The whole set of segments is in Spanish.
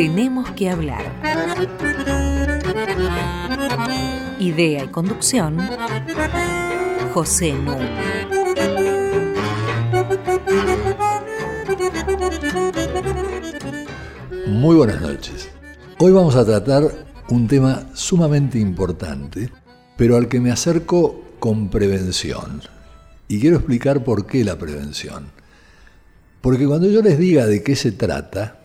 Tenemos que hablar. Idea y conducción, José Núñez. Muy buenas noches. Hoy vamos a tratar un tema sumamente importante, pero al que me acerco con prevención. Y quiero explicar por qué la prevención. Porque cuando yo les diga de qué se trata,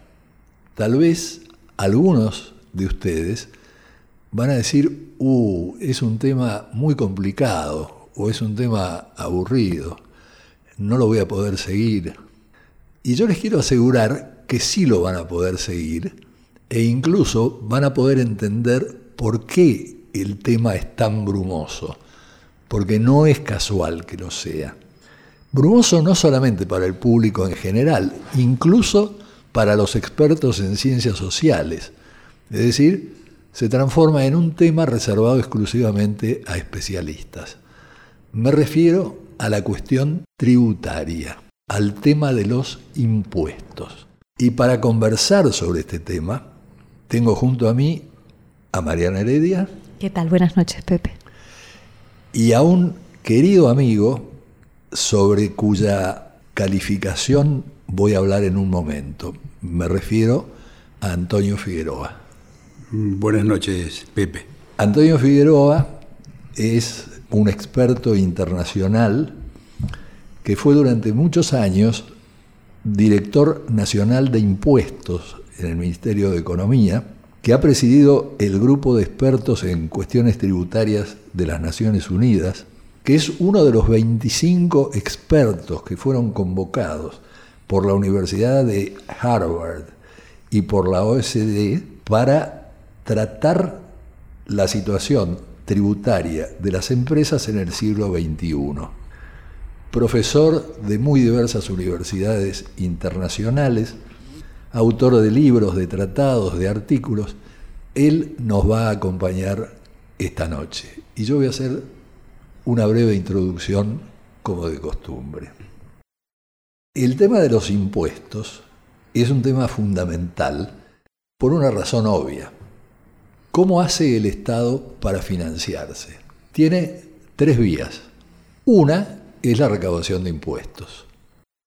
tal vez algunos de ustedes van a decir, uh, es un tema muy complicado o es un tema aburrido, no lo voy a poder seguir. Y yo les quiero asegurar que sí lo van a poder seguir e incluso van a poder entender por qué el tema es tan brumoso, porque no es casual que lo sea. Brumoso no solamente para el público en general, incluso para los expertos en ciencias sociales. Es decir, se transforma en un tema reservado exclusivamente a especialistas. Me refiero a la cuestión tributaria, al tema de los impuestos. Y para conversar sobre este tema, tengo junto a mí a Mariana Heredia. ¿Qué tal? Buenas noches, Pepe. Y a un querido amigo sobre cuya calificación voy a hablar en un momento. Me refiero a Antonio Figueroa. Mm, buenas noches, Pepe. Antonio Figueroa es un experto internacional que fue durante muchos años director nacional de impuestos en el Ministerio de Economía, que ha presidido el grupo de expertos en cuestiones tributarias de las Naciones Unidas, que es uno de los 25 expertos que fueron convocados por la Universidad de Harvard y por la OSD para tratar la situación tributaria de las empresas en el siglo XXI. Profesor de muy diversas universidades internacionales, autor de libros, de tratados, de artículos, él nos va a acompañar esta noche. Y yo voy a hacer una breve introducción como de costumbre. El tema de los impuestos es un tema fundamental por una razón obvia. ¿Cómo hace el Estado para financiarse? Tiene tres vías. Una es la recaudación de impuestos.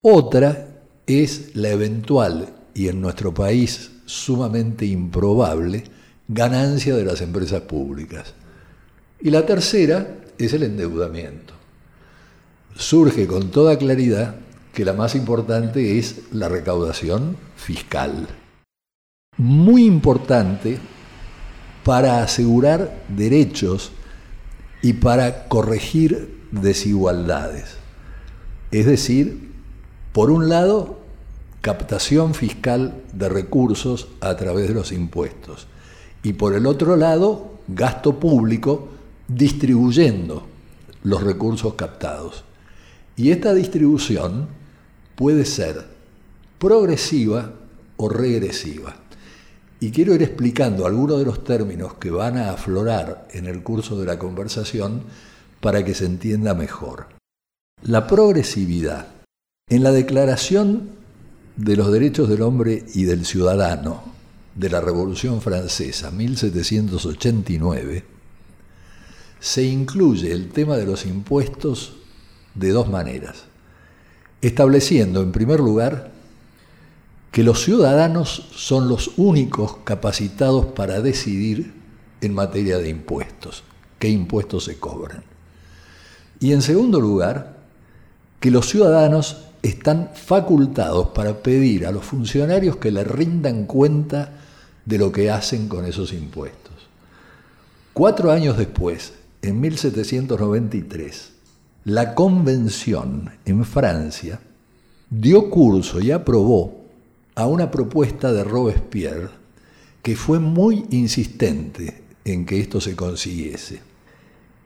Otra es la eventual y en nuestro país sumamente improbable ganancia de las empresas públicas. Y la tercera es el endeudamiento. Surge con toda claridad que la más importante es la recaudación fiscal. Muy importante para asegurar derechos y para corregir desigualdades. Es decir, por un lado, captación fiscal de recursos a través de los impuestos. Y por el otro lado, gasto público distribuyendo los recursos captados. Y esta distribución puede ser progresiva o regresiva. Y quiero ir explicando algunos de los términos que van a aflorar en el curso de la conversación para que se entienda mejor. La progresividad. En la Declaración de los derechos del hombre y del ciudadano de la Revolución Francesa, 1789, se incluye el tema de los impuestos de dos maneras, estableciendo en primer lugar que los ciudadanos son los únicos capacitados para decidir en materia de impuestos, qué impuestos se cobran. Y en segundo lugar, que los ciudadanos están facultados para pedir a los funcionarios que le rindan cuenta de lo que hacen con esos impuestos. Cuatro años después, en 1793, la Convención en Francia dio curso y aprobó a una propuesta de Robespierre que fue muy insistente en que esto se consiguiese.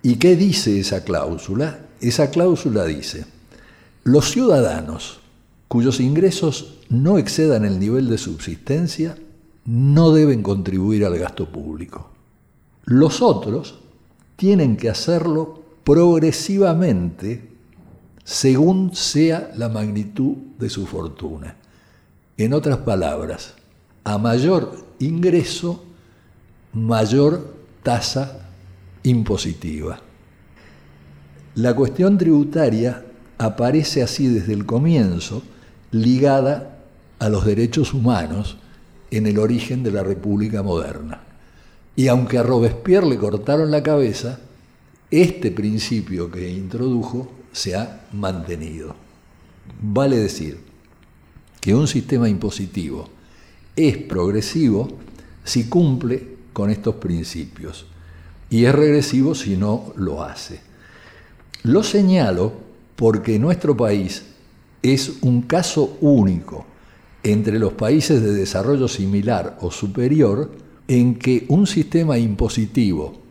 ¿Y qué dice esa cláusula? Esa cláusula dice, los ciudadanos cuyos ingresos no excedan el nivel de subsistencia no deben contribuir al gasto público. Los otros tienen que hacerlo progresivamente según sea la magnitud de su fortuna. En otras palabras, a mayor ingreso, mayor tasa impositiva. La cuestión tributaria aparece así desde el comienzo ligada a los derechos humanos en el origen de la República moderna. Y aunque a Robespierre le cortaron la cabeza, este principio que introdujo se ha mantenido. Vale decir que un sistema impositivo es progresivo si cumple con estos principios y es regresivo si no lo hace. Lo señalo porque nuestro país es un caso único entre los países de desarrollo similar o superior en que un sistema impositivo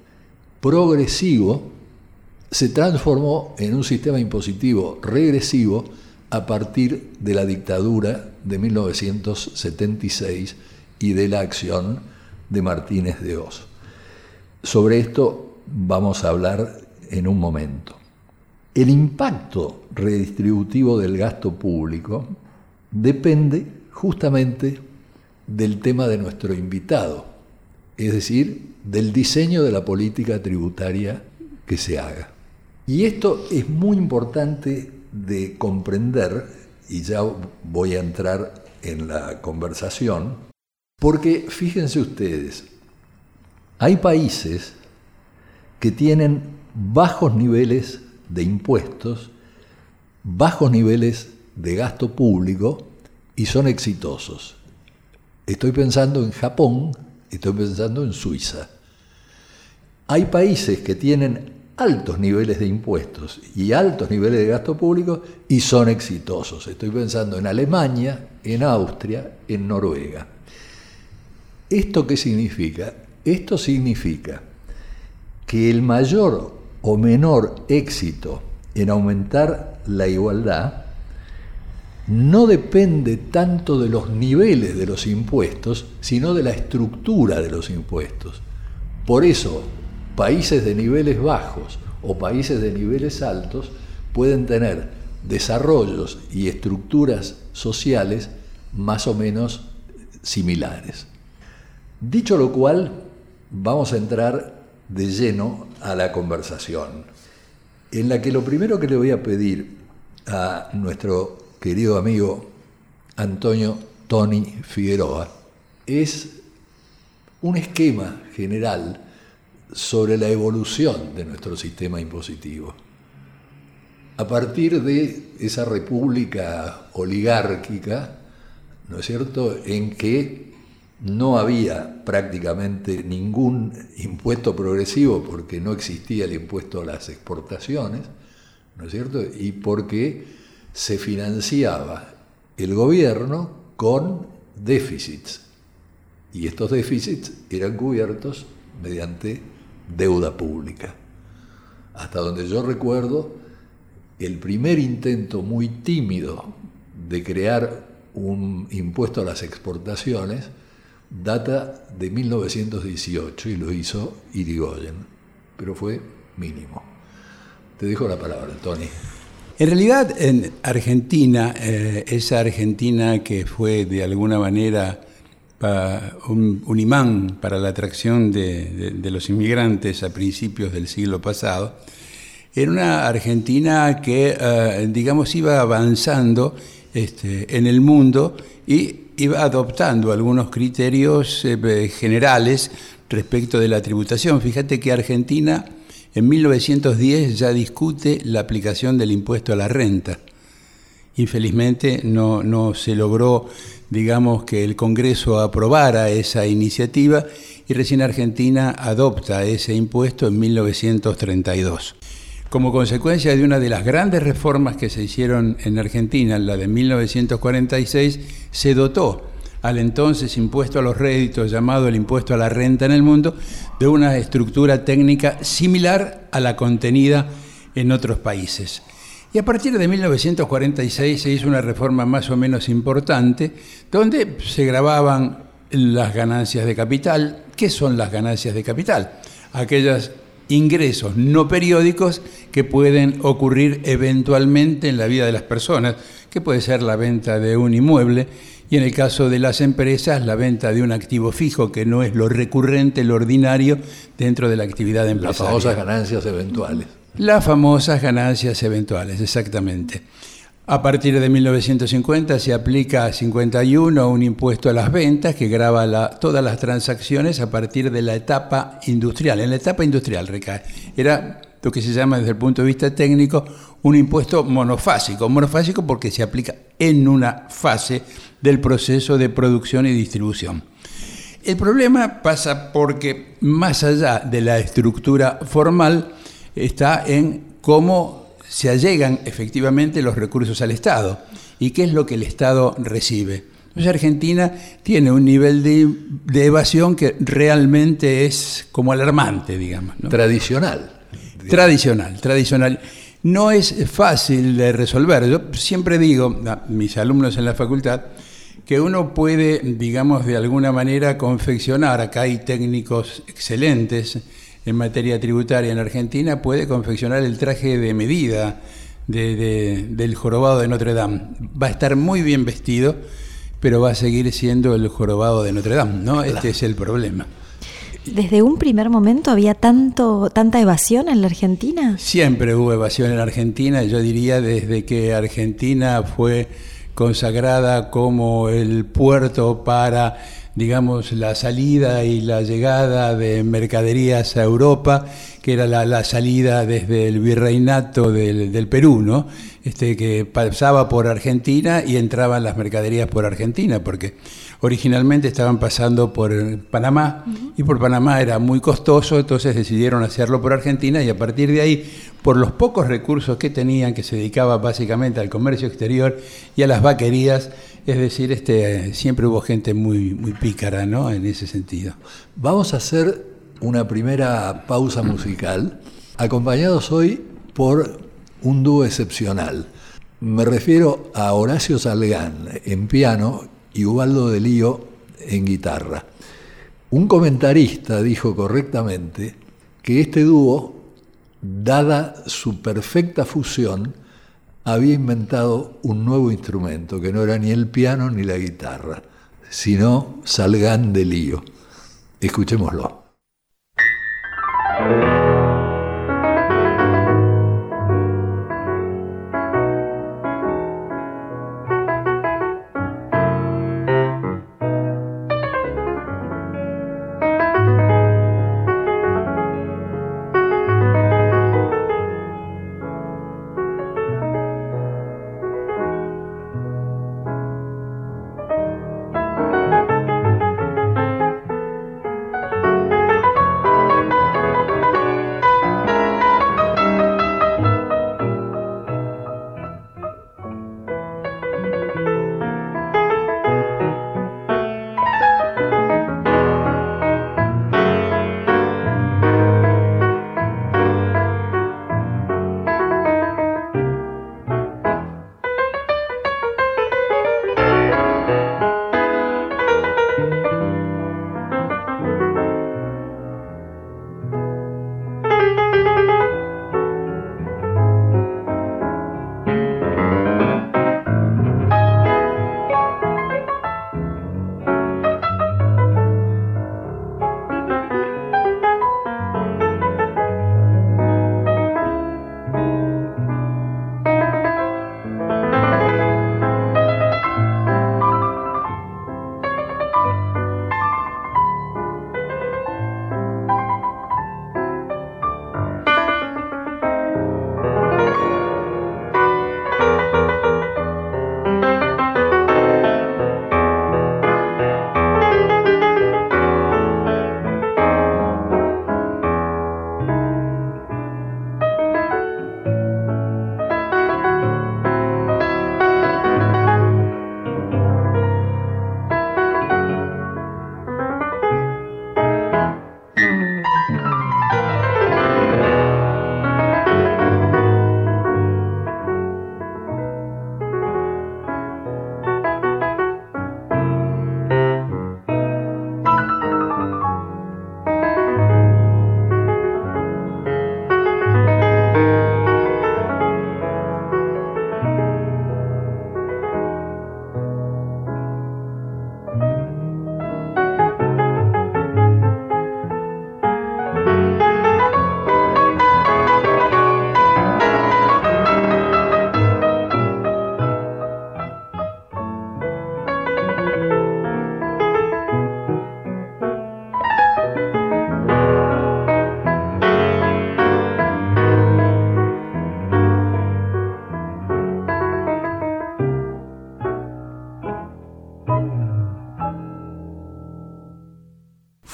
progresivo se transformó en un sistema impositivo regresivo a partir de la dictadura de 1976 y de la acción de Martínez de Oz. Sobre esto vamos a hablar en un momento. El impacto redistributivo del gasto público depende justamente del tema de nuestro invitado, es decir, del diseño de la política tributaria que se haga. Y esto es muy importante de comprender, y ya voy a entrar en la conversación, porque fíjense ustedes, hay países que tienen bajos niveles de impuestos, bajos niveles de gasto público y son exitosos. Estoy pensando en Japón, estoy pensando en Suiza. Hay países que tienen altos niveles de impuestos y altos niveles de gasto público y son exitosos. Estoy pensando en Alemania, en Austria, en Noruega. ¿Esto qué significa? Esto significa que el mayor o menor éxito en aumentar la igualdad no depende tanto de los niveles de los impuestos, sino de la estructura de los impuestos. Por eso, países de niveles bajos o países de niveles altos pueden tener desarrollos y estructuras sociales más o menos similares. Dicho lo cual, vamos a entrar de lleno a la conversación, en la que lo primero que le voy a pedir a nuestro querido amigo Antonio Tony Figueroa es un esquema general sobre la evolución de nuestro sistema impositivo. A partir de esa república oligárquica, ¿no es cierto?, en que no había prácticamente ningún impuesto progresivo porque no existía el impuesto a las exportaciones, ¿no es cierto? Y porque se financiaba el gobierno con déficits. Y estos déficits eran cubiertos mediante deuda pública. Hasta donde yo recuerdo, el primer intento muy tímido de crear un impuesto a las exportaciones data de 1918 y lo hizo Irigoyen, pero fue mínimo. Te dejo la palabra, Tony. En realidad, en Argentina, eh, esa Argentina que fue de alguna manera un, imán para la atracción de, los inmigrantes a principios del siglo pasado, era una Argentina que, eh, digamos, iba avanzando este, en el mundo y iba adoptando algunos criterios eh, generales respecto de la tributación. Fíjate que Argentina en 1910 ya discute la aplicación del impuesto a la renta. Infelizmente no, se logró, digamos, que el Congreso aprobara esa iniciativa y recién Argentina adopta ese impuesto en 1932. Como consecuencia de una de las grandes reformas que se hicieron en Argentina, la de 1946, se dotó al entonces impuesto a los réditos llamado el impuesto a la renta en el mundo de una estructura técnica similar a la contenida en otros países. Y a partir de 1946 se hizo una reforma más o menos importante donde se grababan las ganancias de capital. ¿Qué son las ganancias de capital? Aquellas ingresos no periódicos que pueden ocurrir eventualmente en la vida de las personas, que puede ser la venta de un inmueble y en el caso de las empresas la venta de un activo fijo que no es lo recurrente, lo ordinario dentro de la actividad empresarial. Las famosas ganancias eventuales. Las famosas ganancias eventuales, exactamente. A partir de 1950 se aplica a 51 un impuesto a las ventas que graba todas las transacciones a partir de la etapa industrial. En la etapa industrial recae. Era lo que se llama desde el punto de vista técnico un impuesto monofásico. Monofásico porque se aplica en una fase del proceso de producción y distribución. El problema pasa porque más allá de la estructura formal está en cómo se allegan efectivamente los recursos al Estado. ¿Y qué es lo que el Estado recibe? Entonces Argentina tiene un nivel de, evasión que realmente es como alarmante, digamos. Tradicional. Tradicional, tradicional. No es fácil de resolver. Yo siempre digo a mis alumnos en la facultad que uno puede, digamos, de alguna manera confeccionar, acá hay técnicos excelentes, en materia tributaria en Argentina puede confeccionar el traje de medida del jorobado de Notre Dame. Va a estar muy bien vestido, pero va a seguir siendo el jorobado de Notre Dame, ¿no? Este es el problema. ¿Desde un primer momento había tanto, tanta evasión en la Argentina? Siempre hubo evasión en Argentina, yo diría desde que Argentina fue consagrada como el puerto para digamos, la salida y la llegada de mercaderías a Europa, que era la, salida desde el virreinato del, Perú, ¿no? Este, que pasaba por Argentina y entraban las mercaderías por Argentina, porque originalmente estaban pasando por Panamá y por Panamá era muy costoso, entonces decidieron hacerlo por Argentina y a partir de ahí, por los pocos recursos que tenían, que se dedicaba básicamente al comercio exterior y a las vaquerías, es decir, este, siempre hubo gente muy, muy pícara ¿no? en ese sentido. Vamos a hacer una primera pausa musical, acompañados hoy por un dúo excepcional. Me refiero a Horacio Salgán en piano y Ubaldo de Lío en guitarra. Un comentarista dijo correctamente que este dúo, dada su perfecta fusión, había inventado un nuevo instrumento, que no era ni el piano ni la guitarra, sino Salgán de Lío. Escuchémoslo.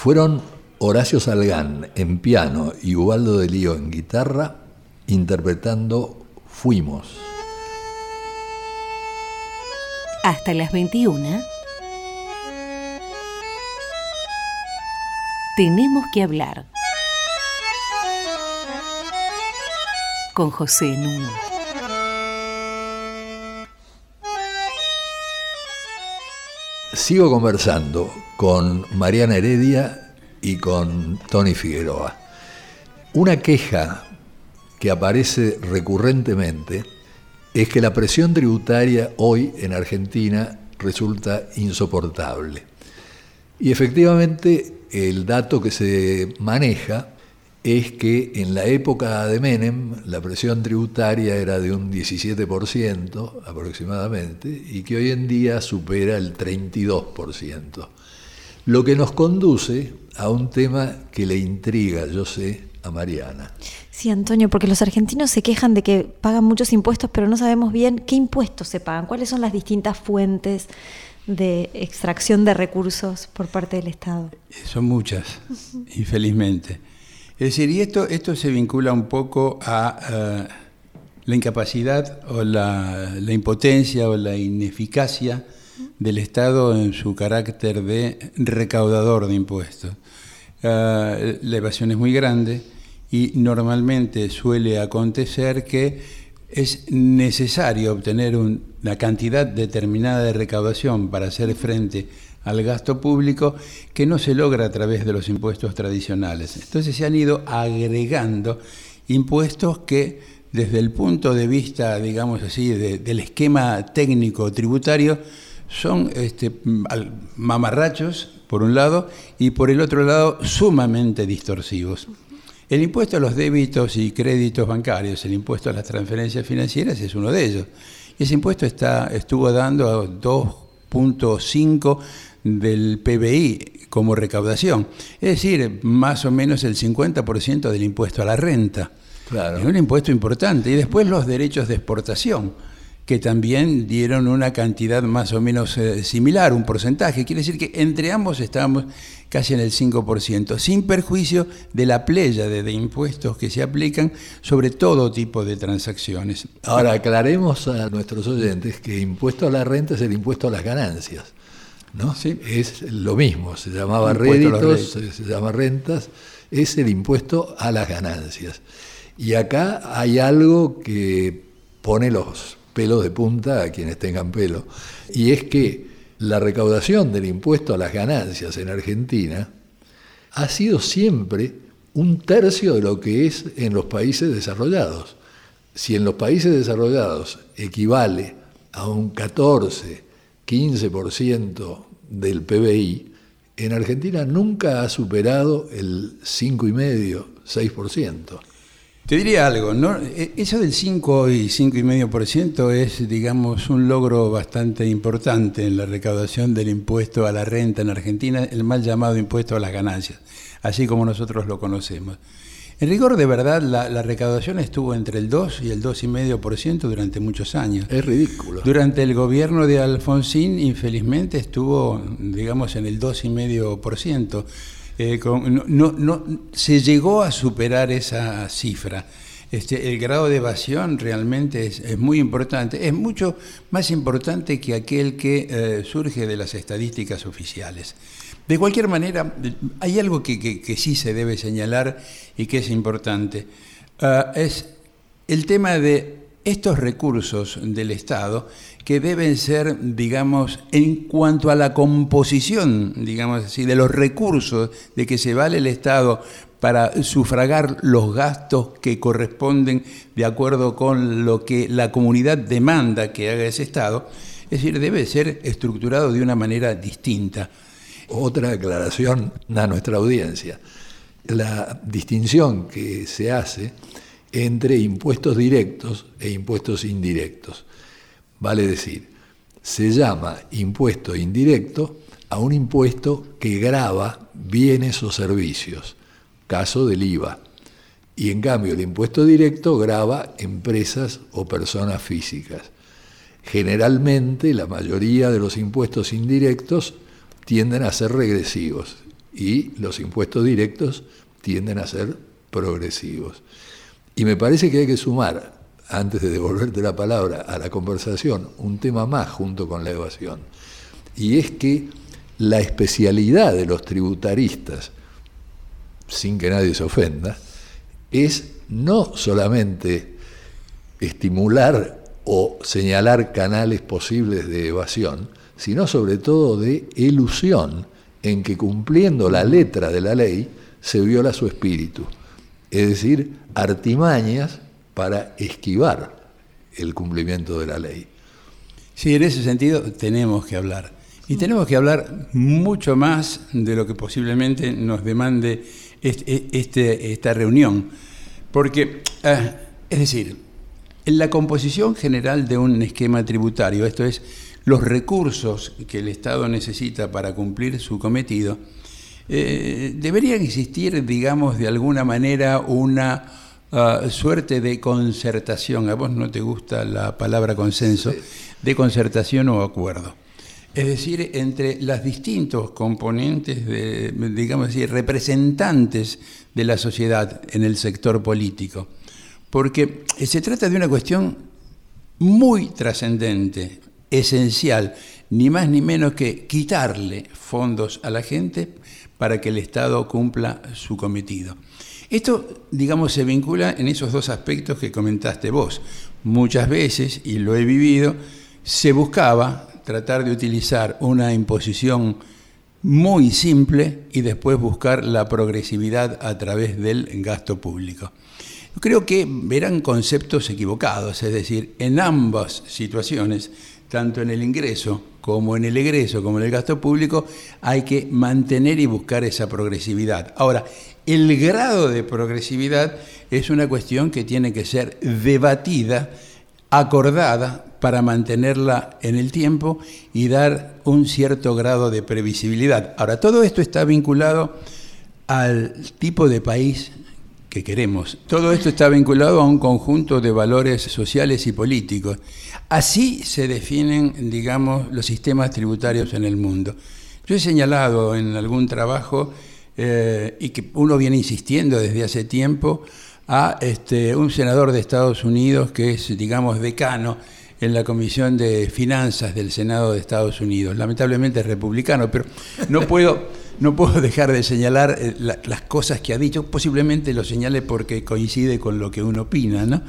Fueron Horacio Salgán en piano y Ubaldo de Lío en guitarra interpretando Fuimos. Hasta las 21. Tenemos que hablar. Con José Nuno. Sigo conversando con Mariana Heredia y con Tony Figueroa. Una queja que aparece recurrentemente es que la presión tributaria hoy en Argentina resulta insoportable. Y efectivamente el dato que se maneja es que en la época de Menem la presión tributaria era de un 17% aproximadamente y que hoy en día supera el 32%. Lo que nos conduce a un tema que le intriga, yo sé, a Mariana. Sí, Antonio, porque los argentinos se quejan de que pagan muchos impuestos, pero no sabemos bien qué impuestos se pagan, cuáles son las distintas fuentes de extracción de recursos por parte del Estado. Son muchas, infelizmente. Es decir, y esto, esto se vincula un poco a eh, la incapacidad o la, impotencia o la ineficacia del Estado en su carácter de recaudador de impuestos. Eh, la evasión es muy grande y normalmente suele acontecer que es necesario obtener una cantidad determinada de recaudación para hacer frente al gasto público que no se logra a través de los impuestos tradicionales. Entonces se han ido agregando impuestos que desde el punto de vista, digamos así, del esquema técnico tributario, son este, mamarrachos, por un lado, y por el otro lado, sumamente distorsivos. El impuesto a los débitos y créditos bancarios, el impuesto a las transferencias financieras es uno de ellos. Y ese impuesto está, estuvo dando 2.5 del PBI como recaudación. Es decir, más o menos el 50% del impuesto a la renta. Claro. Es un impuesto importante. Y después los derechos de exportación, que también dieron una cantidad más o menos eh, similar, un porcentaje. Quiere decir que entre ambos estábamos casi en el 5%, sin perjuicio de la playa de, de, impuestos que se aplican sobre todo tipo de transacciones. Ahora, aclaremos a nuestros oyentes que impuesto a la renta es el impuesto a las ganancias. ¿No? Sí. Es lo mismo, se llamaba réditos, se, llama rentas, es el impuesto a las ganancias. Y acá hay algo que pone los pelos de punta a quienes tengan pelo, y es que la recaudación del impuesto a las ganancias en Argentina ha sido siempre un tercio de lo que es en los países desarrollados. Si en los países desarrollados equivale a un 14, 15% del PBI, en Argentina nunca ha superado el 5,5, 6%. Te diría algo, ¿no? E, eso del 5 y 5,5% es, digamos, un logro bastante importante en la recaudación del impuesto a la renta en Argentina, el mal llamado impuesto a las ganancias, así como nosotros lo conocemos. En rigor, de verdad, la, recaudación estuvo entre el 2 y el 2,5% durante muchos años. Es ridículo. Durante el gobierno de Alfonsín, infelizmente, estuvo, digamos, en el 2,5%. Eh, no, no, se llegó a superar esa cifra. Este, el grado de evasión realmente es, muy importante, es mucho más importante que aquel que eh, surge de las estadísticas oficiales. De cualquier manera, hay algo que, sí se debe señalar y que es importante. Ah, es el tema de estos recursos del Estado que deben ser, digamos, en cuanto a la composición, digamos así, de los recursos de que se vale el Estado para sufragar los gastos que corresponden de acuerdo con lo que la comunidad demanda que haga ese Estado, es decir, debe ser estructurado de una manera distinta. Otra aclaración a nuestra audiencia. La distinción que se hace entre impuestos directos e impuestos indirectos. Vale decir, se llama impuesto indirecto a un impuesto que grava bienes o servicios, caso del IVA. Y en cambio el impuesto directo grava empresas o personas físicas. Generalmente la mayoría de los impuestos indirectos tienden a ser regresivos y los impuestos directos tienden a ser progresivos. Y me parece que hay que sumar, antes de devolverte la palabra a la conversación, un tema más junto con la evasión. Y es que la especialidad de los tributaristas, sin que nadie se ofenda, es no solamente estimular o señalar canales posibles de evasión, sino sobre todo de ilusión, en que cumpliendo la letra de la ley se viola su espíritu. Es decir, artimañas para esquivar el cumplimiento de la ley. Sí, en ese sentido tenemos que hablar. Y tenemos que hablar mucho más de lo que posiblemente nos demande este, este, esta reunión. Porque, eh, es decir, en la composición general de un esquema tributario, esto es, los recursos que el Estado necesita para cumplir su cometido, eh, deberían existir, digamos, de alguna manera una ah, suerte de concertación. A vos no te gusta la palabra consenso, de concertación o acuerdo. Es decir, entre los distintos componentes, de, digamos así, representantes de la sociedad en el sector político. Porque se trata de una cuestión muy trascendente, esencial, ni más ni menos que quitarle fondos a la gente para que el Estado cumpla su cometido. Esto, digamos, se vincula en esos dos aspectos que comentaste vos. Muchas veces, y lo he vivido, se buscaba tratar de utilizar una imposición muy simple y después buscar la progresividad a través del gasto público. Creo que eran conceptos equivocados, es decir, en ambas situaciones, tanto en el ingreso como en el egreso, como en el gasto público, hay que mantener y buscar esa progresividad. Ahora, el grado de progresividad es una cuestión que tiene que ser debatida, acordada, para mantenerla en el tiempo y dar un cierto grado de previsibilidad. Ahora, todo esto está vinculado al tipo de país que queremos. Todo esto está vinculado a un conjunto de valores sociales y políticos. Así se definen, digamos, los sistemas tributarios en el mundo. Yo he señalado en algún trabajo, eh, y que uno viene insistiendo desde hace tiempo, a este, un senador de Estados Unidos que es, digamos, decano en la Comisión de Finanzas del Senado de Estados Unidos. Lamentablemente es republicano, pero no puedo, no puedo dejar de señalar eh, las cosas que ha dicho. Posiblemente lo señale porque coincide con lo que uno opina, ¿no?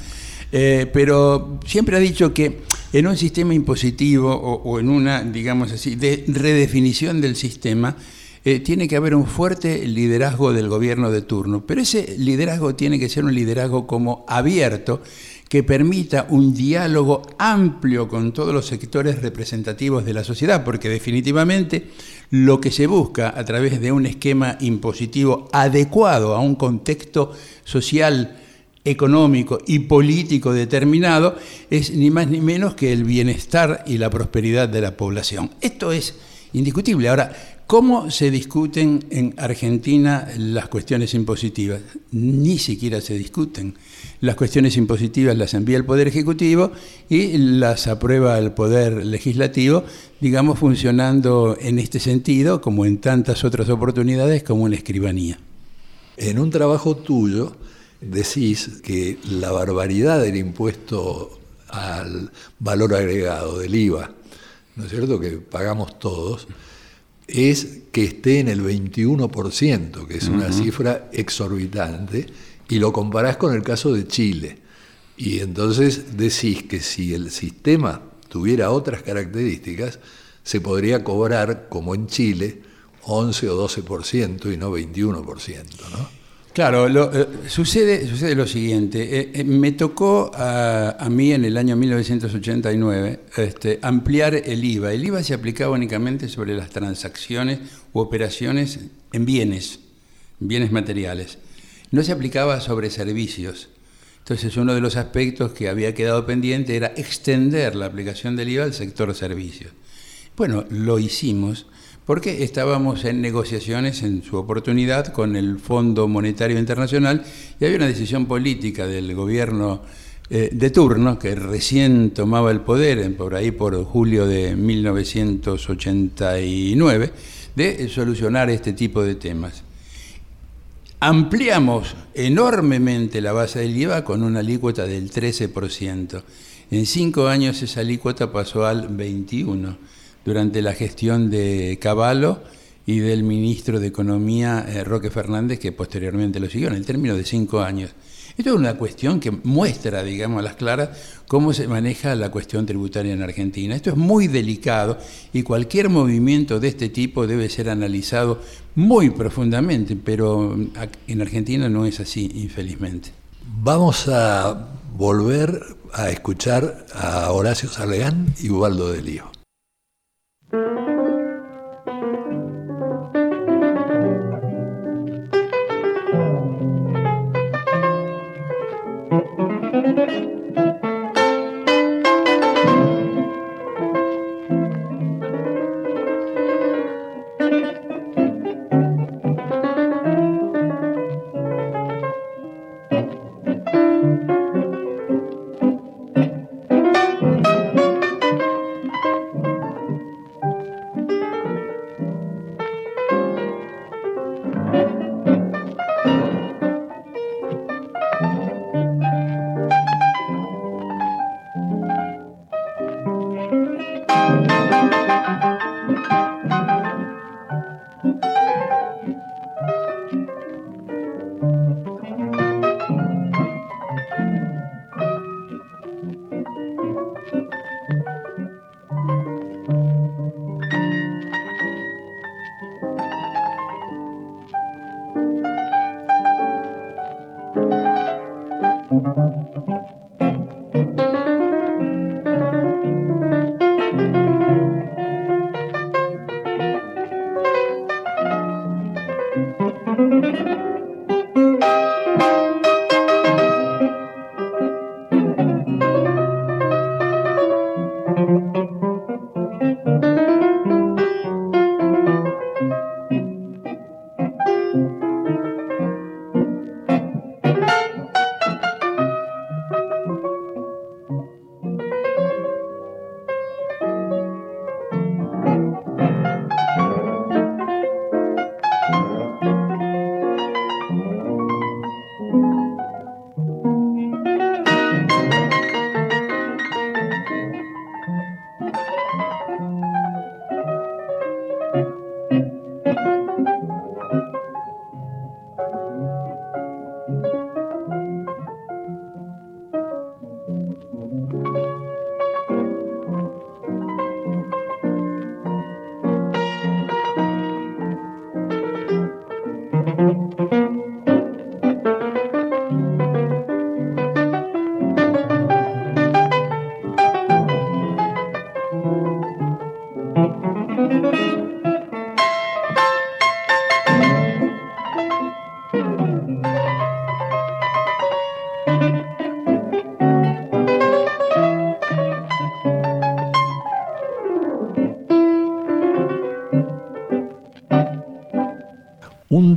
Eh, pero siempre ha dicho que en un sistema impositivo o, en una, digamos así, de redefinición del sistema, eh, tiene que haber un fuerte liderazgo del gobierno de turno. Pero ese liderazgo tiene que ser un liderazgo como abierto, que permita un diálogo amplio con todos los sectores representativos de la sociedad, porque definitivamente lo que se busca a través de un esquema impositivo adecuado a un contexto social, económico y político determinado es ni más ni menos que el bienestar y la prosperidad de la población. Esto es indiscutible. Ahora, ¿Cómo se discuten en Argentina las cuestiones impositivas? Ni siquiera se discuten. Las cuestiones impositivas las envía el Poder Ejecutivo y las aprueba el Poder Legislativo, digamos, funcionando en este sentido, como en tantas otras oportunidades, como en la escribanía. En un trabajo tuyo decís que la barbaridad del impuesto al valor agregado, del IVA, ¿no es cierto?, que pagamos todos, es que esté en el 21%, que es una cifra exorbitante, y lo comparás con el caso de Chile. Y entonces decís que si el sistema tuviera otras características, se podría cobrar, como en Chile, 11 o 12% y no 21%, ¿no? Claro, eh, sucede, sucede lo siguiente. Eh, eh, me tocó a, mí en el año 1989 este, ampliar el IVA. El IVA se aplicaba únicamente sobre las transacciones u operaciones en bienes, bienes materiales. No se aplicaba sobre servicios. Entonces uno de los aspectos que había quedado pendiente era extender la aplicación del IVA al sector servicios. Bueno, lo hicimos porque estábamos en negociaciones en su oportunidad con el Fondo Monetario Internacional y había una decisión política del gobierno eh, de turno que recién tomaba el poder, por ahí por julio de 1989, de solucionar este tipo de temas. Ampliamos enormemente la base del IVA con una alícuota del 13%. En cinco años esa alícuota pasó al 21% durante la gestión de Caballo y del ministro de Economía eh, Roque Fernández, que posteriormente lo siguió en el término de cinco años. Esto es una cuestión que muestra, digamos, a las claras cómo se maneja la cuestión tributaria en Argentina. Esto es muy delicado y cualquier movimiento de este tipo debe ser analizado muy profundamente, pero en Argentina no es así, infelizmente. Vamos a volver a escuchar a Horacio Salegán y Ubaldo de Lío.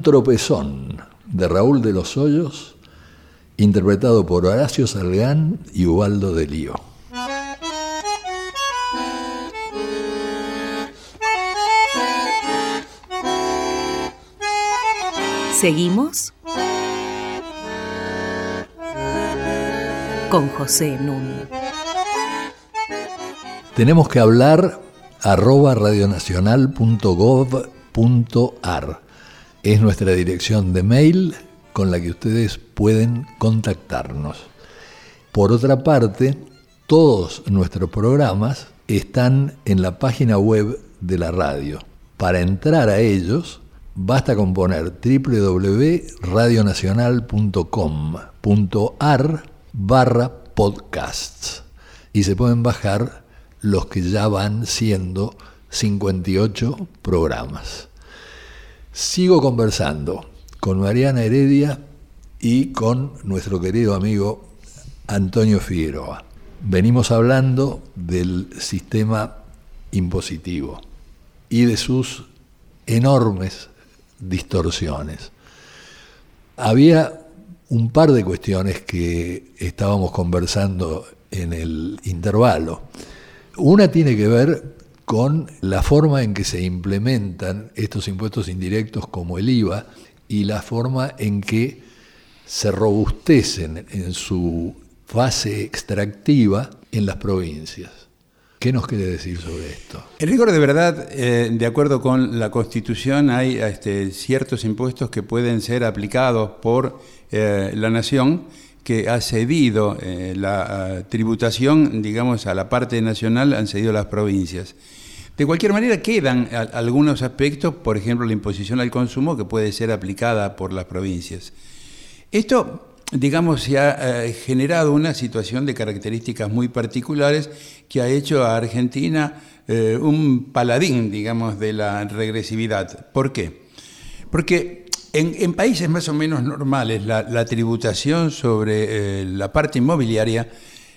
Tropezón de Raúl de los Hoyos, interpretado por Horacio Salgán y Ubaldo de Lío. Seguimos con José Núñez. Tenemos que hablar arroba radionacional.gov.ar es nuestra dirección de mail con la que ustedes pueden contactarnos. Por otra parte, todos nuestros programas están en la página web de la radio. Para entrar a ellos, basta con poner www.radionacional.com.ar barra podcasts y se pueden bajar los que ya van siendo 58 programas. Sigo conversando con Mariana Heredia y con nuestro querido amigo Antonio Figueroa. Venimos hablando del sistema impositivo y de sus enormes distorsiones. Había un par de cuestiones que estábamos conversando en el intervalo. Una tiene que ver con la forma en que se implementan estos impuestos indirectos como el IVA y la forma en que se robustecen en su fase extractiva en las provincias. ¿Qué nos quiere decir sobre esto? En rigor de verdad, eh, de acuerdo con la Constitución, hay este, ciertos impuestos que pueden ser aplicados por eh, la nación que ha cedido eh, la tributación, digamos, a la parte nacional, han cedido las provincias. De cualquier manera, quedan algunos aspectos, por ejemplo, la imposición al consumo, que puede ser aplicada por las provincias. Esto digamos, se ha eh, generado una situación de características muy particulares que ha hecho a Argentina eh, un paladín, digamos, de la regresividad. ¿Por qué? Porque en, países más o menos normales la, tributación sobre eh, la parte inmobiliaria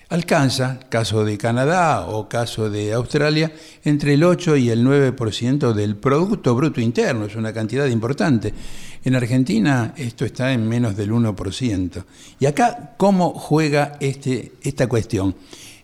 alcanza, caso de Canadá o caso de Australia, entre el 8 y el 9% del Producto Bruto Interno, es una cantidad importante. En Argentina esto está en menos del 1%. Y acá, ¿cómo juega este, esta cuestión?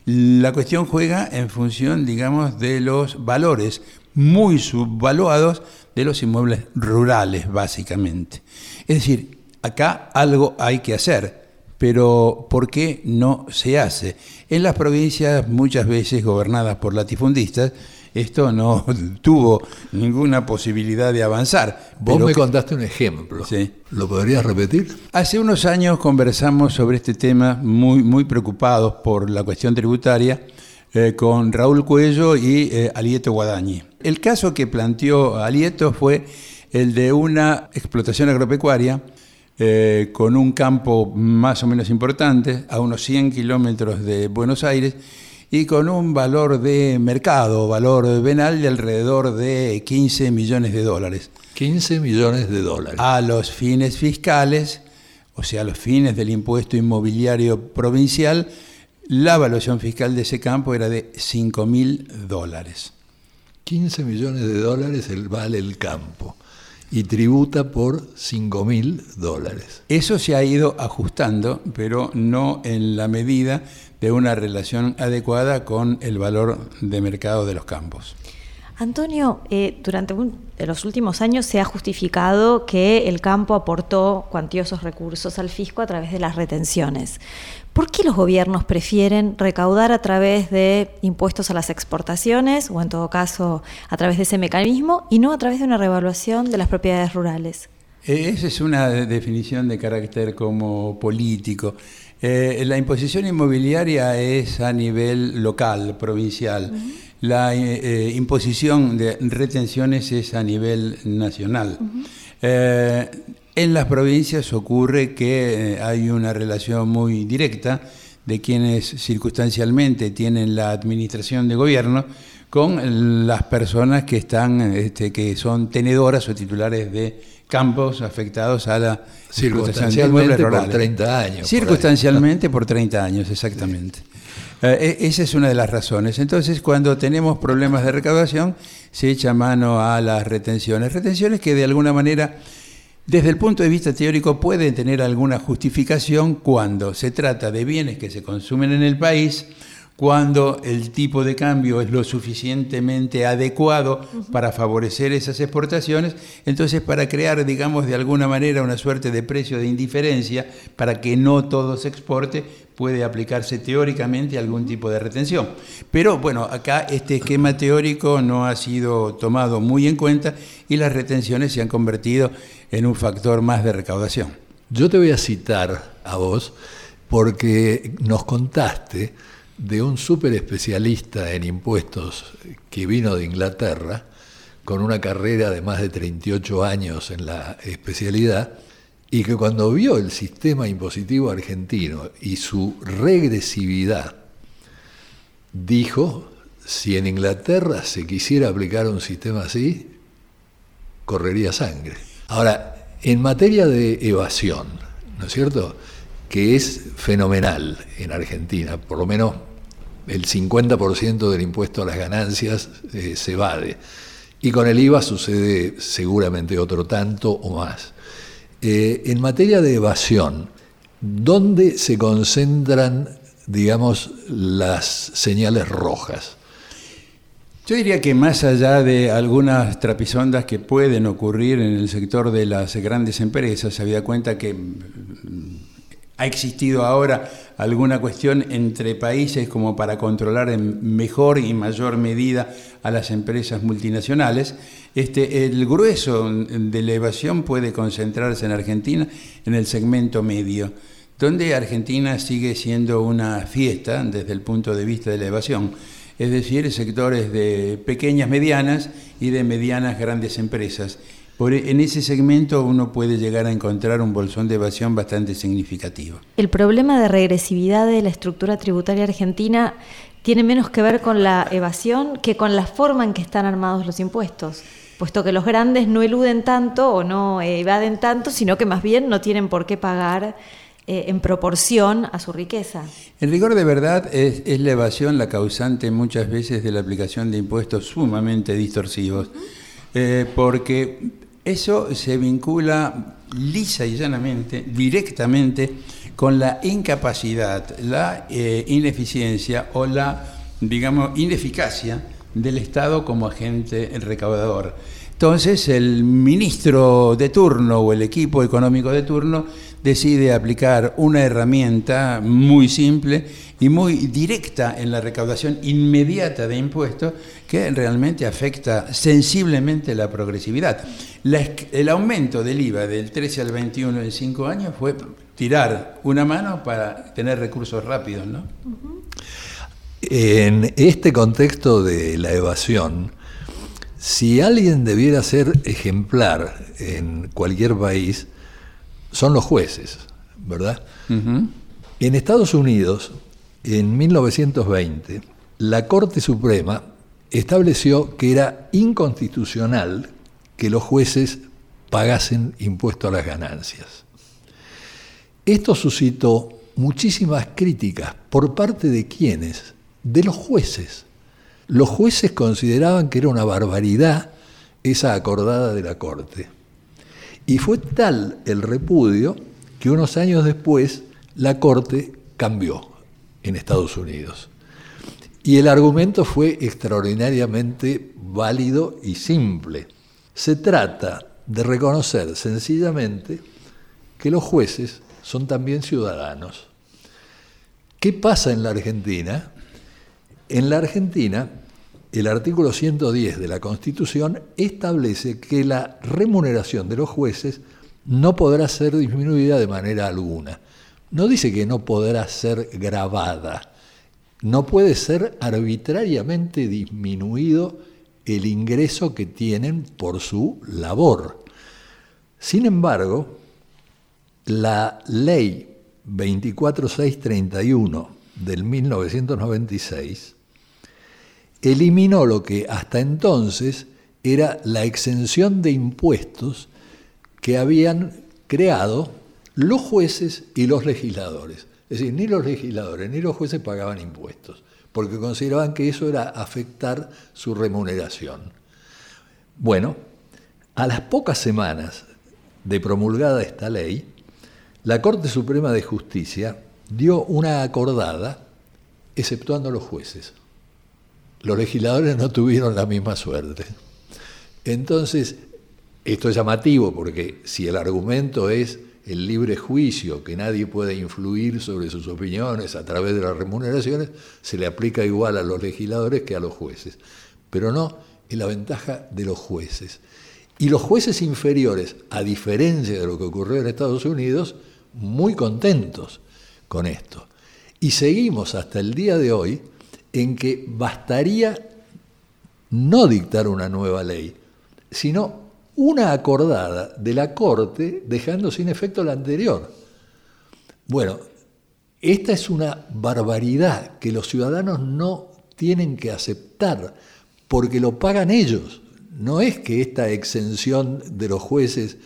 La cuestión juega en función, digamos, de los valores muy subvaluados de los inmuebles rurales, básicamente. Es decir, acá algo hay que hacer pero ¿por qué no se hace? En las provincias muchas veces gobernadas por latifundistas, esto no tuvo ninguna posibilidad de avanzar. Vos me contaste un ejemplo. Sí. ¿Lo podrías repetir? Hace unos años conversamos sobre este tema muy, muy preocupados por la cuestión tributaria eh, con Raúl Cuello y eh, Alieto Guadañi. El caso que planteó Alieto fue el de una explotación agropecuaria eh, con un campo más o menos importante, a unos 100 kilómetros de Buenos Aires, y con un valor de mercado, valor venal de alrededor de 15 millones de dólares. 15 millones de dólares. A los fines fiscales, o sea, a los fines del impuesto inmobiliario provincial, la evaluación fiscal de ese campo era de 5 mil dólares. 15 millones de dólares el, vale el campo y tributa por 5 mil dólares. Eso se ha ido ajustando, pero no en la medida de una relación adecuada con el valor de mercado de los campos. Antonio, eh, durante los últimos años se ha justificado que el campo aportó cuantiosos recursos al fisco a través de las retenciones. ¿Por qué los gobiernos prefieren recaudar a través de impuestos a las exportaciones o en todo caso a través de ese mecanismo y no a través de una revaluación de las propiedades rurales? Eh, esa es una definición de carácter como político. Eh, la imposición inmobiliaria es a nivel local, provincial. La eh, imposición de retenciones es a nivel nacional. En las provincias ocurre que eh, hay una relación muy directa de quienes circunstancialmente tienen la administración de gobierno con las personas que están, este, que son tenedoras o titulares de campos afectados a la circunstancialmente por 30 años. Circunstancialmente por, 30 años, exactamente. Eh, e, esa es una de las razones. Entonces, cuando tenemos problemas de recaudación, se echa mano a las retenciones. Retenciones que de alguna manera desde el punto de vista teórico puede tener alguna justificación cuando se trata de bienes que se consumen en el país, cuando el tipo de cambio es lo suficientemente adecuado para favorecer esas exportaciones, entonces para crear, digamos, de alguna manera una suerte de precio de indiferencia para que no todo se exporte, puede aplicarse teóricamente algún tipo de retención. Pero bueno, acá este esquema teórico no ha sido tomado muy en cuenta y las retenciones se han convertido en un factor más de recaudación. Yo te voy a citar a vos porque nos contaste de un súper especialista en impuestos que vino de Inglaterra, con una carrera de más de 38 años en la especialidad, y que cuando vio el sistema impositivo argentino y su regresividad, dijo, si en Inglaterra se quisiera aplicar un sistema así, correría sangre. Ahora, en materia de evasión, ¿no es cierto? Que es fenomenal en Argentina, por lo menos el 50% del impuesto a las ganancias eh, se evade. Y con el IVA sucede seguramente otro tanto o más. Eh, en materia de evasión, ¿dónde se concentran, digamos, las señales rojas? Yo diría que más allá de algunas trapisondas que pueden ocurrir en el sector de las grandes empresas, se había cuenta que mm, ha existido ahora alguna cuestión entre países como para controlar en mejor y mayor medida a las empresas multinacionales. Este, el grueso de la evasión puede concentrarse en Argentina en el segmento medio, donde Argentina sigue siendo una fiesta desde el punto de vista de la evasión es decir, sectores de pequeñas, medianas y de medianas grandes empresas. Por, en ese segmento uno puede llegar a encontrar un bolsón de evasión bastante significativo. El problema de regresividad de la estructura tributaria argentina tiene menos que ver con la evasión que con la forma en que están armados los impuestos, puesto que los grandes no eluden tanto o no evaden tanto, sino que más bien no tienen por qué pagar eh, en proporción a su riqueza. En rigor de verdad es, la evasión la causante muchas veces de la aplicación de impuestos sumamente distorsivos, eh, porque eso se vincula lisa y llanamente, directamente, con la incapacidad, la eh, ineficiencia o la, digamos, ineficacia del Estado como agente recaudador. Entonces el ministro de turno o el equipo económico de turno decide aplicar una herramienta muy simple y muy directa en la recaudación inmediata de impuestos que realmente afecta sensiblemente la progresividad. el aumento del IVA del 13 al 21 en 5 años fue tirar una mano para tener recursos rápidos. ¿no? En este contexto de la evasión, si alguien debiera ser ejemplar en cualquier país, son los jueces, ¿verdad? En Estados Unidos, en 1920, la Corte Suprema estableció que era inconstitucional que los jueces pagasen impuesto a las ganancias. Esto suscitó muchísimas críticas por parte de quienes, de los jueces. Los jueces consideraban que era una barbaridad esa acordada de la Corte. Y fue tal el repudio que unos años después la Corte cambió en Estados Unidos. Y el argumento fue extraordinariamente válido y simple. Se trata de reconocer sencillamente que los jueces son también ciudadanos. ¿Qué pasa en la Argentina? En la Argentina el artículo 110 de la Constitución establece que la remuneración de los jueces no podrá ser disminuida de manera alguna. No dice que no podrá ser grabada, no puede ser arbitrariamente disminuido el ingreso que tienen por su labor. Sin embargo, la ley 24631 del 1996 eliminó lo que hasta entonces era la exención de impuestos que habían creado los jueces y los legisladores. Es decir, ni los legisladores ni los jueces pagaban impuestos, porque consideraban que eso era afectar su remuneración. Bueno, a las pocas semanas de promulgada esta ley, la Corte Suprema de Justicia dio una acordada exceptuando a los jueces los legisladores no tuvieron la misma suerte. Entonces, esto es llamativo porque si el argumento es el libre juicio, que nadie puede influir sobre sus opiniones a través de las remuneraciones, se le aplica igual a los legisladores que a los jueces. Pero no, es la ventaja de los jueces. Y los jueces inferiores, a diferencia de lo que ocurrió en Estados Unidos, muy contentos con esto. Y seguimos hasta el día de hoy en que bastaría no dictar una nueva ley, sino una acordada de la Corte dejando sin efecto la anterior. Bueno, esta es una barbaridad que los ciudadanos no tienen que aceptar porque lo pagan ellos. No es que esta exención de los jueces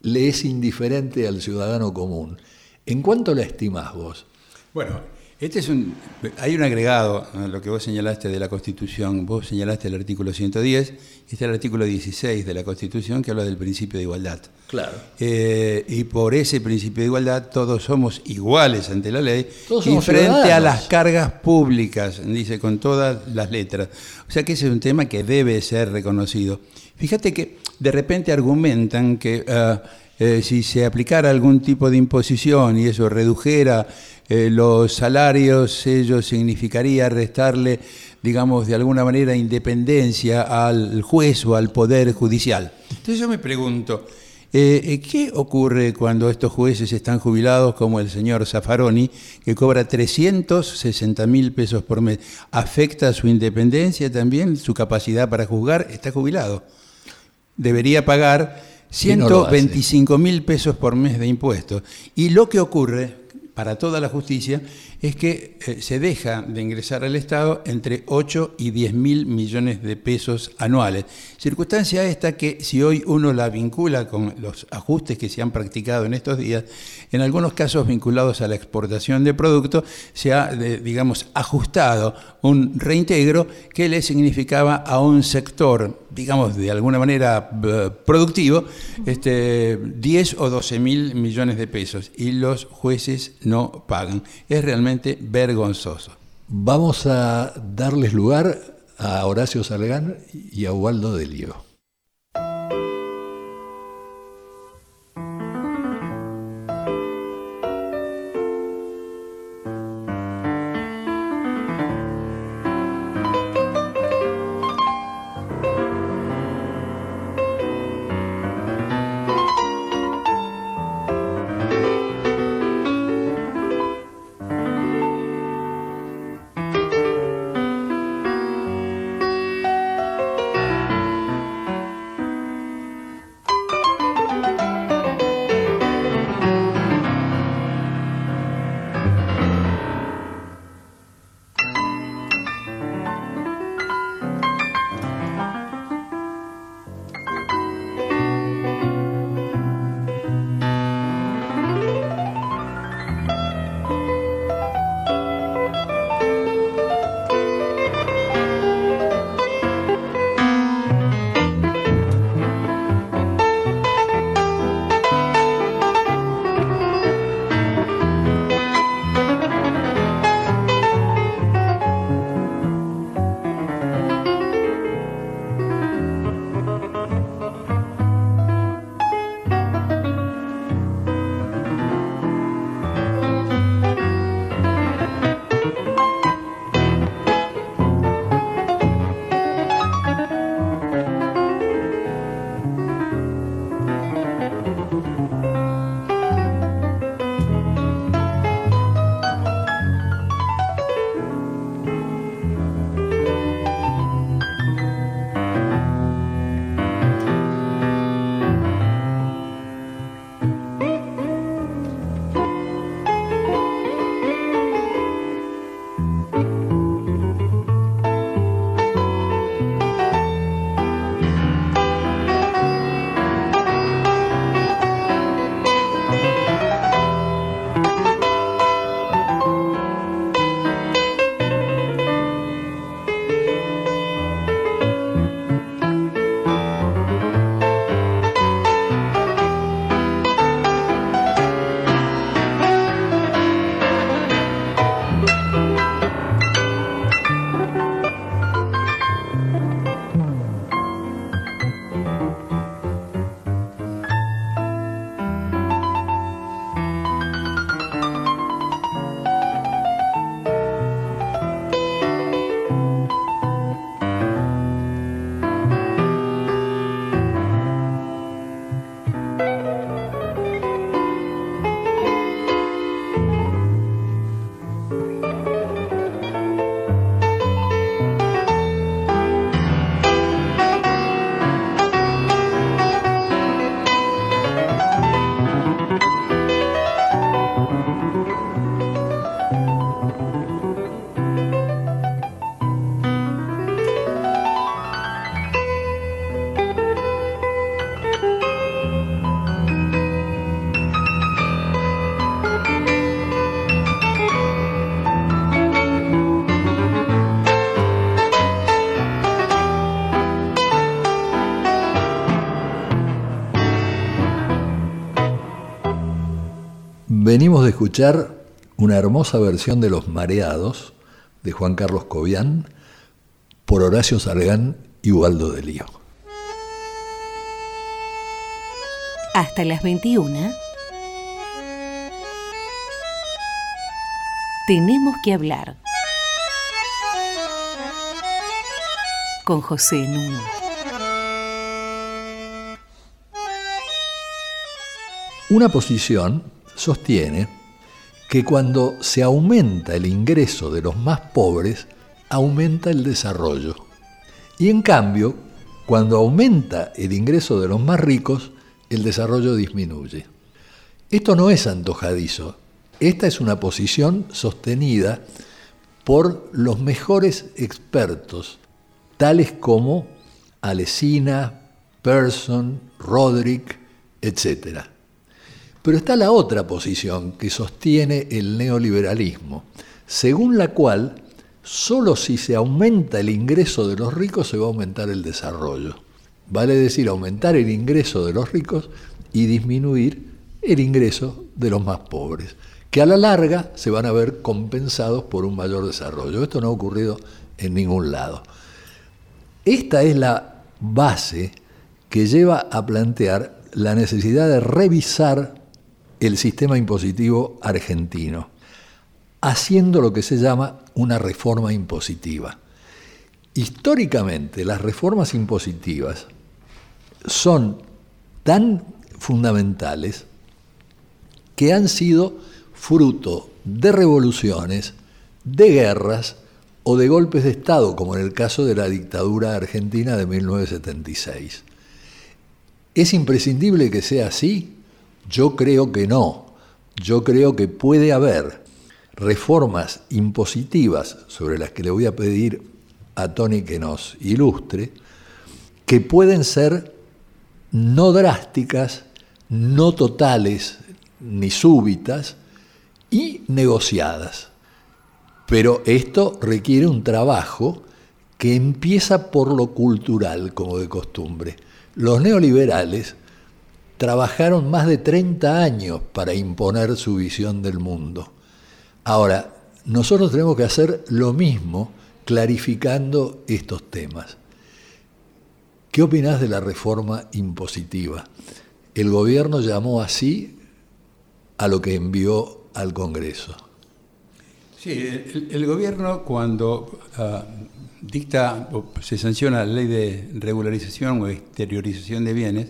le es indiferente al ciudadano común. ¿En cuánto la estimás vos? Bueno, Este es un, hay un agregado a lo que vos señalaste de la Constitución. Vos señalaste el artículo 110 y este es el artículo 16 de la Constitución que habla del principio de igualdad. Claro. Eh, y por ese principio de igualdad todos somos iguales ante la ley Todos y frente a las cargas públicas, dice con todas las letras. O sea que ese es un tema que debe ser reconocido. Fíjate que de repente argumentan que ah, eh, si se aplicara algún tipo de imposición y eso redujera eh, los salarios, ello significaría restarle, digamos, de alguna manera independencia al juez o al poder judicial. Entonces yo me pregunto, eh, ¿Qué ocurre cuando estos jueces están jubilados, como el señor Zaffaroni, que cobra 360 mil pesos por mes? ¿Afecta su independencia también, su capacidad para juzgar? Está jubilado. Debería pagar ¿Quién no lo hace? 125 mil pesos por mes de impuestos. Y lo que ocurre para toda la justicia es que eh, se deja de ingresar al Estado entre 8 y 10 mil millones de pesos anuales. Circunstancia esta que si hoy uno la vincula con los ajustes que se han practicado en estos días, en algunos casos vinculados a la exportación de productos, se ha, de- digamos, ajustado un reintegro que le significaba a un sector, digamos, de alguna manera eh, productivo, este, 10 o 12 mil millones de pesos y los jueces no pagan. Es realmente vergonzoso. Vamos a darles lugar a Horacio Salgán y a Ubaldo de Venimos de escuchar una hermosa versión de Los Mareados de Juan Carlos Cobian por Horacio Sargán y Ubaldo de Lío. Hasta las 21. Tenemos que hablar. Con José Nuno. Una posición sostiene que cuando se aumenta el ingreso de los más pobres, aumenta el desarrollo. Y en cambio, cuando aumenta el ingreso de los más ricos, el desarrollo disminuye. Esto no es antojadizo, esta es una posición sostenida por los mejores expertos, tales como Alesina, Persson, Roderick, etc. Pero está la otra posición que sostiene el neoliberalismo, según la cual solo si se aumenta el ingreso de los ricos se va a aumentar el desarrollo. Vale decir, aumentar el ingreso de los ricos y disminuir el ingreso de los más pobres, que a la larga se van a ver compensados por un mayor desarrollo. Esto no ha ocurrido en ningún lado. Esta es la base que lleva a plantear la necesidad de revisar el sistema impositivo argentino, haciendo lo que se llama una reforma impositiva. Históricamente, las reformas impositivas son tan fundamentales que han sido fruto de revoluciones, de guerras o de golpes de Estado, como en el caso de la dictadura argentina de 1976. ¿Es imprescindible que sea así? Yo creo que no. Yo creo que puede haber reformas impositivas sobre las que le voy a pedir a Tony que nos ilustre, que pueden ser no drásticas, no totales ni súbitas y negociadas. Pero esto requiere un trabajo que empieza por lo cultural, como de costumbre. Los neoliberales trabajaron más de 30 años para imponer su visión del mundo. Ahora, nosotros tenemos que hacer lo mismo clarificando estos temas. ¿Qué opinás de la reforma impositiva? El gobierno llamó así a lo que envió al Congreso. Sí, el, gobierno cuando ah, dicta o se sanciona la ley de regularización o exteriorización de bienes,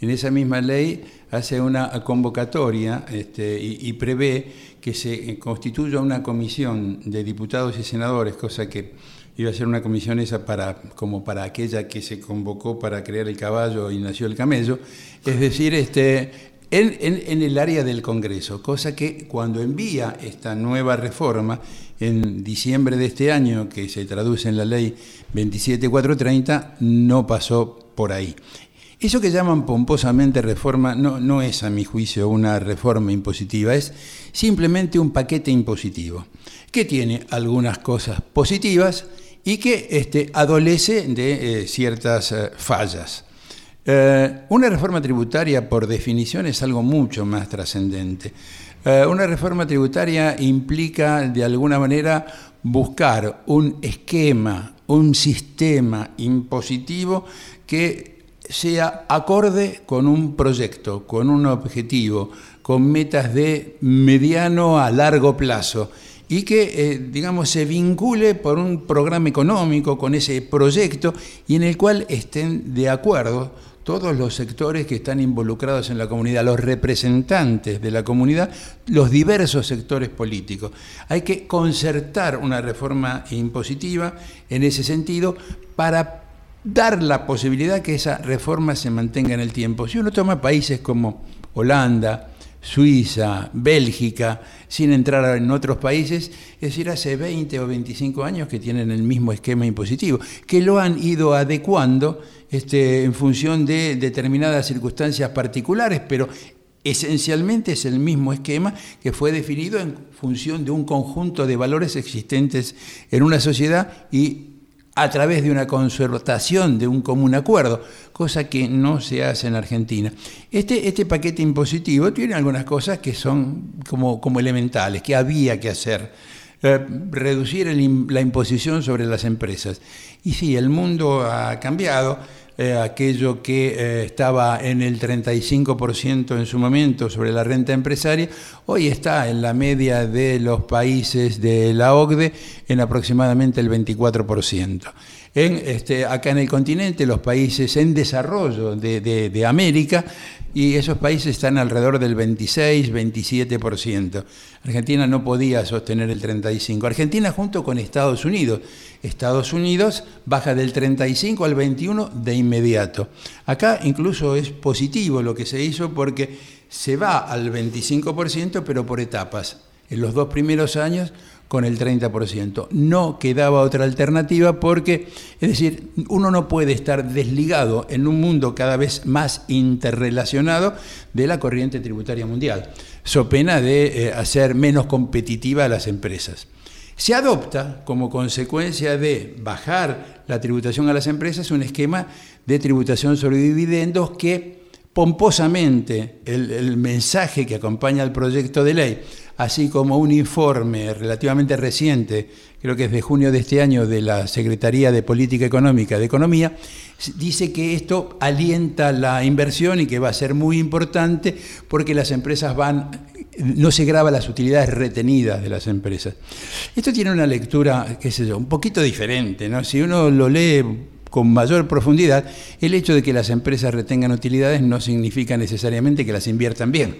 en esa misma ley hace una convocatoria este, y, prevé que se constituya una comisión de diputados y senadores, cosa que iba a ser una comisión esa para, como para aquella que se convocó para crear el caballo y nació el camello, es decir, este, en, el área del Congreso, cosa que cuando envía esta nueva reforma en diciembre de este año, que se traduce en la ley 27430, no pasó por ahí. Eso que llaman pomposamente reforma no, no es, a mi juicio, una reforma impositiva, es simplemente un paquete impositivo, que tiene algunas cosas positivas y que este, adolece de eh, ciertas eh, fallas. Eh, una reforma tributaria, por definición, es algo mucho más trascendente. una reforma tributaria implica, de alguna manera, buscar un esquema, un sistema impositivo que sea acorde con un proyecto, con un objetivo, con metas de mediano a largo plazo y que, eh, digamos, se vincule por un programa económico con ese proyecto y en el cual estén de acuerdo todos los sectores que están involucrados en la comunidad, los representantes de la comunidad, los diversos sectores políticos. Hay que concertar una reforma impositiva en ese sentido para dar la posibilidad que esa reforma se mantenga en el tiempo. Si uno toma países como Holanda, Suiza, Bélgica, sin entrar en otros países, es decir, hace 20 o 25 años que tienen el mismo esquema impositivo, que lo han ido adecuando este, en función de determinadas circunstancias particulares, pero esencialmente es el mismo esquema que fue definido en función de un conjunto de valores existentes en una sociedad y a través de una concertación, de un común acuerdo, cosa que no se hace en Argentina. Este, este paquete impositivo tiene algunas cosas que son como, como elementales, que había que hacer. Eh, reducir la imposición sobre las empresas. Y sí, el mundo ha cambiado. Eh, aquello que eh, estaba en el 35% en su momento sobre la renta empresaria, hoy está en la media de los países de la OCDE en aproximadamente el 24%. En, este, acá en el continente, los países en desarrollo de, América y esos países están alrededor del 26, 27%. Argentina no podía sostener el 35%. Argentina junto con Estados Unidos. Estados Unidos baja del 35 al 21 de inmediato. Acá incluso es positivo lo que se hizo porque se va al 25%, pero por etapas. En los dos primeros años con el 30%. No quedaba otra alternativa porque, es decir, uno no puede estar desligado en un mundo cada vez más interrelacionado de la corriente tributaria mundial, so pena de eh, hacer menos competitiva a las empresas. Se adopta como consecuencia de bajar la tributación a las empresas un esquema de tributación sobre dividendos que pomposamente el, el mensaje que acompaña al proyecto de ley así como un informe relativamente reciente, creo que es de junio de este año, de la Secretaría de Política Económica de Economía, dice que esto alienta la inversión y que va a ser muy importante porque las empresas van, no se graba las utilidades retenidas de las empresas. Esto tiene una lectura, qué sé yo, un poquito diferente, ¿no? Si uno lo lee con mayor profundidad, el hecho de que las empresas retengan utilidades no significa necesariamente que las inviertan bien.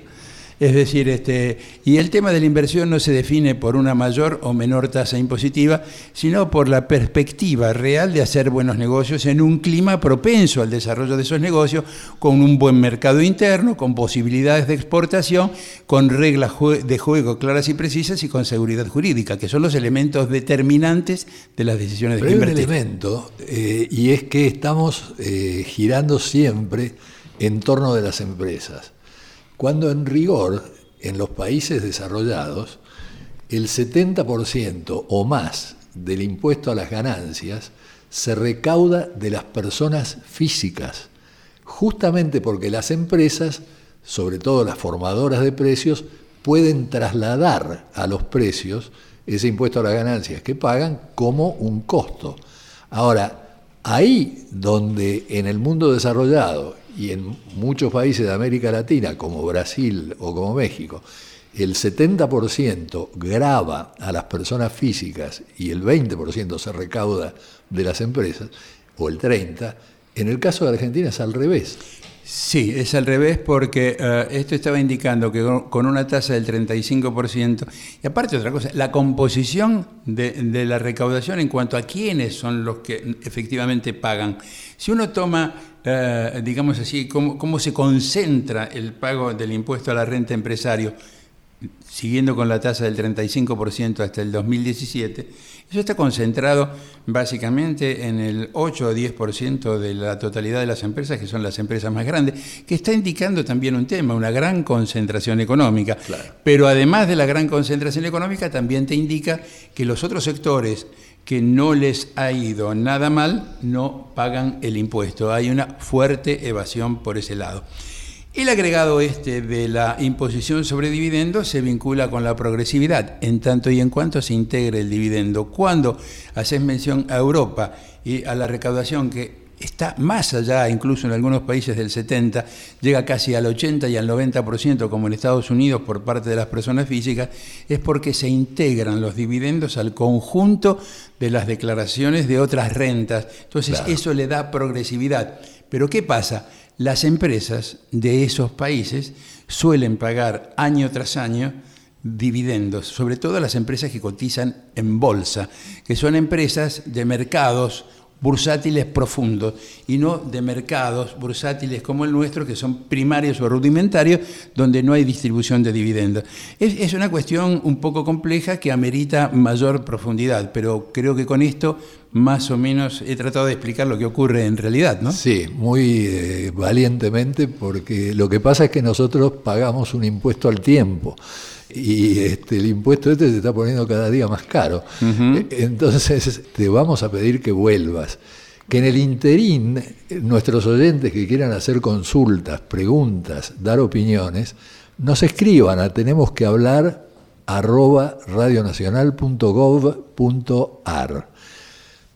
Es decir, este, y el tema de la inversión no se define por una mayor o menor tasa impositiva, sino por la perspectiva real de hacer buenos negocios en un clima propenso al desarrollo de esos negocios, con un buen mercado interno, con posibilidades de exportación, con reglas de juego claras y precisas y con seguridad jurídica, que son los elementos determinantes de las decisiones de inversión. Hay un elemento, eh, y es que estamos eh, girando siempre en torno de las empresas cuando en rigor en los países desarrollados el 70% o más del impuesto a las ganancias se recauda de las personas físicas, justamente porque las empresas, sobre todo las formadoras de precios, pueden trasladar a los precios ese impuesto a las ganancias que pagan como un costo. Ahora, ahí donde en el mundo desarrollado y en muchos países de América Latina, como Brasil o como México, el 70% graba a las personas físicas y el 20% se recauda de las empresas, o el 30%, en el caso de Argentina es al revés. Sí, es al revés porque eh, esto estaba indicando que con una tasa del 35%, y aparte otra cosa, la composición de, la recaudación en cuanto a quiénes son los que efectivamente pagan. Si uno toma, eh, digamos así, cómo, cómo se concentra el pago del impuesto a la renta empresario, siguiendo con la tasa del 35% hasta el 2017, eso está concentrado básicamente en el 8 o 10% de la totalidad de las empresas, que son las empresas más grandes, que está indicando también un tema, una gran concentración económica. Pero además de la gran concentración económica, también te indica que los otros sectores que no les ha ido nada mal no pagan el impuesto. Hay una fuerte evasión por ese lado. El agregado este de la imposición sobre dividendos se vincula con la progresividad, en tanto y en cuanto se integre el dividendo. Cuando haces mención a Europa y a la recaudación que está más allá, incluso en algunos países del 70, llega casi al 80 y al 90%, como en Estados Unidos, por parte de las personas físicas, es porque se integran los dividendos al conjunto de las declaraciones de otras rentas. Entonces, eso le da progresividad. Pero ¿qué pasa? las empresas de esos países suelen pagar año tras año dividendos, sobre todo las empresas que cotizan en bolsa, que son empresas de mercados bursátiles profundos y no de mercados bursátiles como el nuestro, que son primarios o rudimentarios, donde no hay distribución de dividendos. Es, una cuestión un poco compleja que amerita mayor profundidad, pero creo que con esto más o menos he tratado de explicar lo que ocurre en realidad, ¿no? Sí, muy eh, valientemente, porque lo que pasa es que nosotros pagamos un impuesto al tiempo. y este, el impuesto este se está poniendo cada día más caro. E, entonces te vamos a pedir que vuelvas. Que en el interín, nuestros oyentes que quieran hacer consultas, preguntas, dar opiniones, nos escriban a tenemos que hablar arroba radionacional.gov.ar.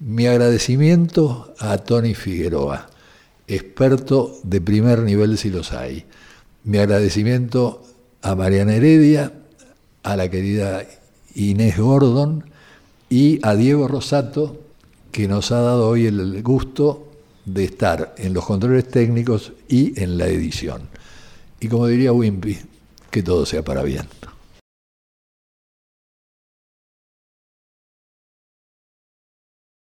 Mi agradecimiento a Tony Figueroa, experto de primer nivel si los hay. Mi agradecimiento a Mariana Heredia, a la querida Inés Gordon y a Diego Rosato, que nos ha dado hoy el gusto de estar en los controles técnicos y en la edición. Y como diría Wimpy, que todo sea para bien.